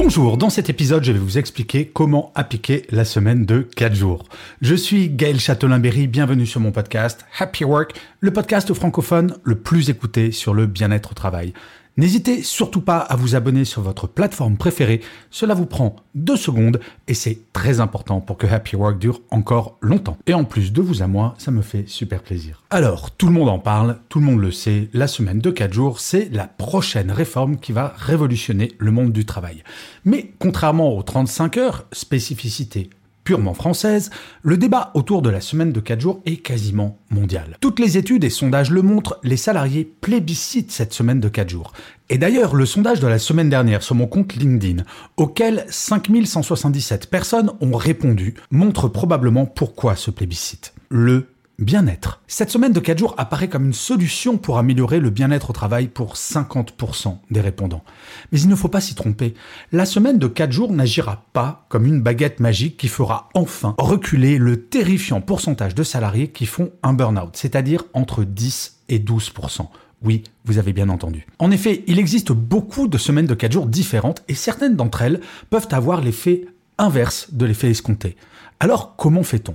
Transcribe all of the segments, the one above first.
Bonjour, dans cet épisode, je vais vous expliquer comment appliquer la semaine de 4 jours. Je suis Gaël Châtelain-Berry, bienvenue sur mon podcast Happy Work, le podcast francophone le plus écouté sur le bien-être au travail. N'hésitez surtout pas à vous abonner sur votre plateforme préférée, cela vous prend deux secondes et c'est très important pour que Happy Work dure encore longtemps. Et en plus de vous à moi, ça me fait super plaisir. Alors, tout le monde en parle, tout le monde le sait, la semaine de 4 jours, c'est la prochaine réforme qui va révolutionner le monde du travail. Mais contrairement aux 35 heures, spécificité purement française, le débat autour de la semaine de 4 jours est quasiment mondial. Toutes les études et sondages le montrent, les salariés plébiscitent cette semaine de 4 jours. Et d'ailleurs, le sondage de la semaine dernière sur mon compte LinkedIn, auquel 5177 personnes ont répondu, montre probablement pourquoi ce plébiscite. Bien-être. Cette semaine de 4 jours apparaît comme une solution pour améliorer le bien-être au travail pour 50% des répondants. Mais il ne faut pas s'y tromper. La semaine de 4 jours n'agira pas comme une baguette magique qui fera enfin reculer le terrifiant pourcentage de salariés qui font un burn-out, c'est-à-dire entre 10 et 12%. Oui, vous avez bien entendu. En effet, il existe beaucoup de semaines de 4 jours différentes et certaines d'entre elles peuvent avoir l'effet inverse de l'effet escompté. Alors comment fait-on?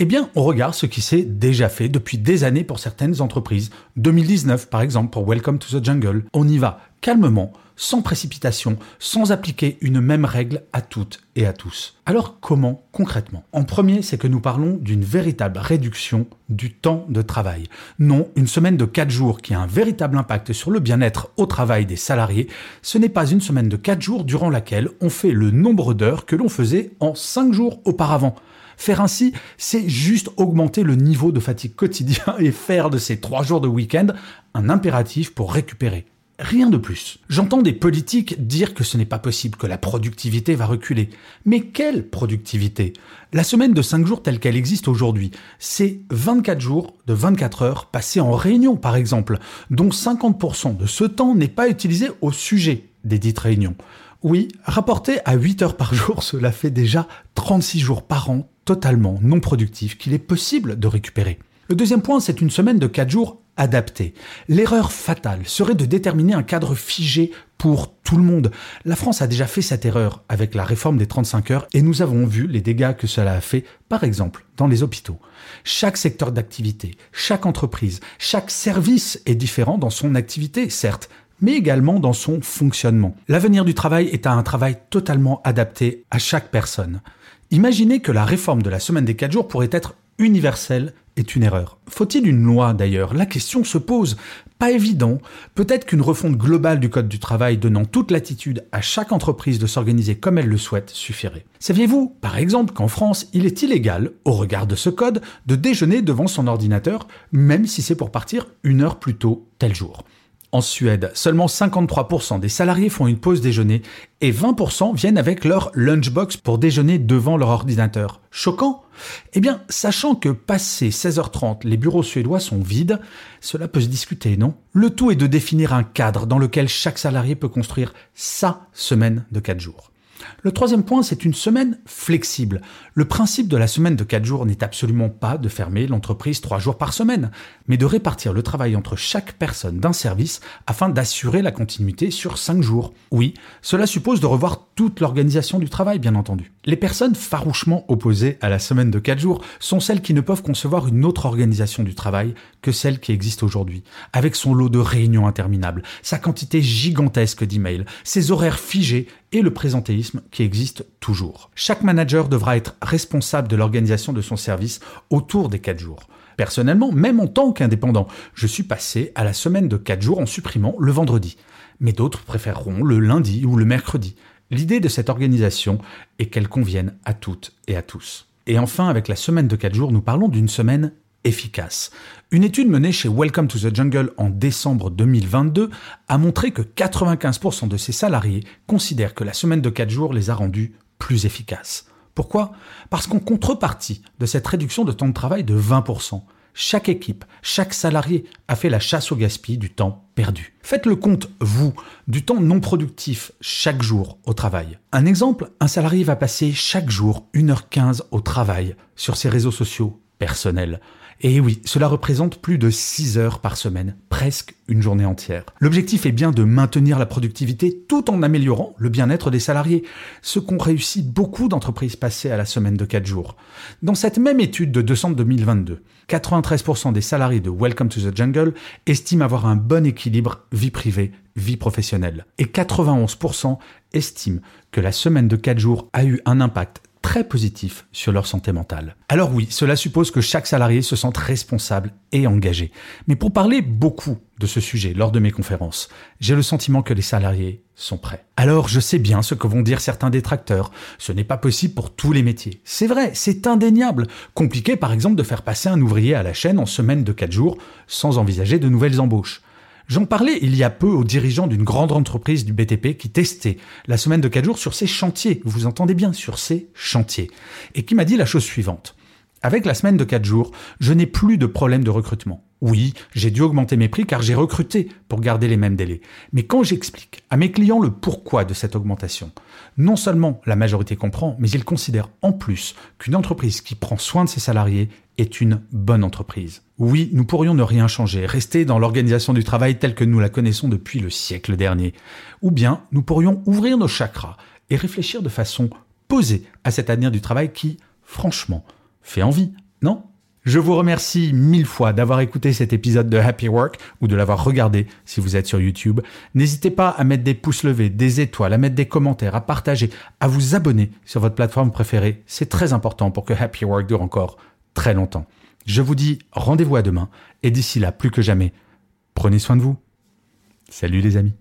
Eh bien, on regarde ce qui s'est déjà fait depuis des années pour certaines entreprises. 2019 par exemple pour Welcome to the Jungle. On y va calmement, sans précipitation, sans appliquer une même règle à toutes et à tous. Alors comment concrètement? En premier, c'est que nous parlons d'une véritable réduction du temps de travail. Non, une semaine de 4 jours qui a un véritable impact sur le bien-être au travail des salariés, ce n'est pas une semaine de 4 jours durant laquelle on fait le nombre d'heures que l'on faisait en 5 jours auparavant. Faire ainsi, c'est juste augmenter le niveau de fatigue quotidien et faire de ces 3 jours de week-end un impératif pour récupérer. Rien de plus. J'entends des politiques dire que ce n'est pas possible, que la productivité va reculer. Mais quelle productivité? La semaine de 5 jours telle qu'elle existe aujourd'hui, c'est 24 jours de 24 heures passées en réunion par exemple, dont 50% de ce temps n'est pas utilisé au sujet des dites réunions. Oui, rapporté à 8 heures par jour, cela fait déjà 36 jours par an totalement non productifs qu'il est possible de récupérer. Le deuxième point, c'est une semaine de 4 jours L'erreur fatale serait de déterminer un cadre figé pour tout le monde. La France a déjà fait cette erreur avec la réforme des 35 heures et nous avons vu les dégâts que cela a fait, par exemple, dans les hôpitaux. Chaque secteur d'activité, chaque entreprise, chaque service est différent dans son activité, certes, mais également dans son fonctionnement. L'avenir du travail est à un travail totalement adapté à chaque personne. Imaginez que la réforme de la semaine des 4 jours pourrait être universelle est une erreur. Faut-il une loi d'ailleurs? La question se pose. Pas évident. Peut-être qu'une refonte globale du Code du travail donnant toute latitude à chaque entreprise de s'organiser comme elle le souhaite suffirait. Saviez-vous, par exemple, qu'en France, il est illégal, au regard de ce code, de déjeuner devant son ordinateur, même si c'est pour partir une heure plus tôt tel jour? En Suède, seulement 53% des salariés font une pause déjeuner et 20% viennent avec leur lunchbox pour déjeuner devant leur ordinateur. Choquant? Eh bien, sachant que passé 16h30, les bureaux suédois sont vides, cela peut se discuter, non? Le tout est de définir un cadre dans lequel chaque salarié peut construire sa semaine de 4 jours. Le troisième point, c'est une semaine flexible. Le principe de la semaine de 4 jours n'est absolument pas de fermer l'entreprise 3 jours par semaine, mais de répartir le travail entre chaque personne d'un service afin d'assurer la continuité sur 5 jours. Oui, cela suppose de revoir toute l'organisation du travail, bien entendu. Les personnes farouchement opposées à la semaine de 4 jours sont celles qui ne peuvent concevoir une autre organisation du travail que celle qui existe aujourd'hui, avec son lot de réunions interminables, sa quantité gigantesque d'emails, ses horaires figés et le présentéisme qui existe toujours. Chaque manager devra être responsable de l'organisation de son service autour des 4 jours. Personnellement, même en tant qu'indépendant, je suis passé à la semaine de 4 jours en supprimant le vendredi. Mais d'autres préféreront le lundi ou le mercredi. L'idée de cette organisation est qu'elle convienne à toutes et à tous. Et enfin, avec la semaine de 4 jours, nous parlons d'une semaine efficace. Une étude menée chez Welcome to the Jungle en décembre 2022 a montré que 95% de ces salariés considèrent que la semaine de 4 jours les a rendus plus efficaces. Pourquoi? Parce qu'en contrepartie de cette réduction de temps de travail de 20%, chaque équipe, chaque salarié a fait la chasse au gaspillage du temps perdu. Faites le compte, vous, du temps non productif chaque jour au travail. Un exemple, un salarié va passer chaque jour 1h15 au travail sur ses réseaux sociaux personnels. Et oui, cela représente plus de 6 heures par semaine, presque une journée entière. L'objectif est bien de maintenir la productivité tout en améliorant le bien-être des salariés, ce qu'ont réussi beaucoup d'entreprises passées à la semaine de 4 jours. Dans cette même étude de décembre 2022, 93% des salariés de Welcome to the Jungle estiment avoir un bon équilibre vie privée, vie professionnelle. Et 91% estiment que la semaine de 4 jours a eu un impact très positif sur leur santé mentale. Alors oui, cela suppose que chaque salarié se sente responsable et engagé. Mais pour parler beaucoup de ce sujet lors de mes conférences, j'ai le sentiment que les salariés sont prêts. Alors je sais bien ce que vont dire certains détracteurs. Ce n'est pas possible pour tous les métiers. C'est vrai, c'est indéniable. Compliqué par exemple de faire passer un ouvrier à la chaîne en semaine de 4 jours sans envisager de nouvelles embauches. J'en parlais il y a peu aux dirigeants d'une grande entreprise du BTP qui testait la semaine de 4 jours sur ses chantiers. Vous entendez bien, sur ses chantiers. Et qui m'a dit la chose suivante. Avec la semaine de 4 jours, je n'ai plus de problème de recrutement. Oui, j'ai dû augmenter mes prix car j'ai recruté pour garder les mêmes délais. Mais quand j'explique à mes clients le pourquoi de cette augmentation, non seulement la majorité comprend, mais ils considèrent en plus qu'une entreprise qui prend soin de ses salariés est une bonne entreprise. Oui, nous pourrions ne rien changer, rester dans l'organisation du travail telle que nous la connaissons depuis le siècle dernier. Ou bien nous pourrions ouvrir nos chakras et réfléchir de façon posée à cet avenir du travail qui, franchement, fait envie, non? Je vous remercie mille fois d'avoir écouté cet épisode de Happy Work ou de l'avoir regardé si vous êtes sur YouTube. N'hésitez pas à mettre des pouces levés, des étoiles, à mettre des commentaires, à partager, à vous abonner sur votre plateforme préférée. C'est très important pour que Happy Work dure encore très longtemps. Je vous dis rendez-vous à demain et d'ici là, plus que jamais, prenez soin de vous. Salut les amis.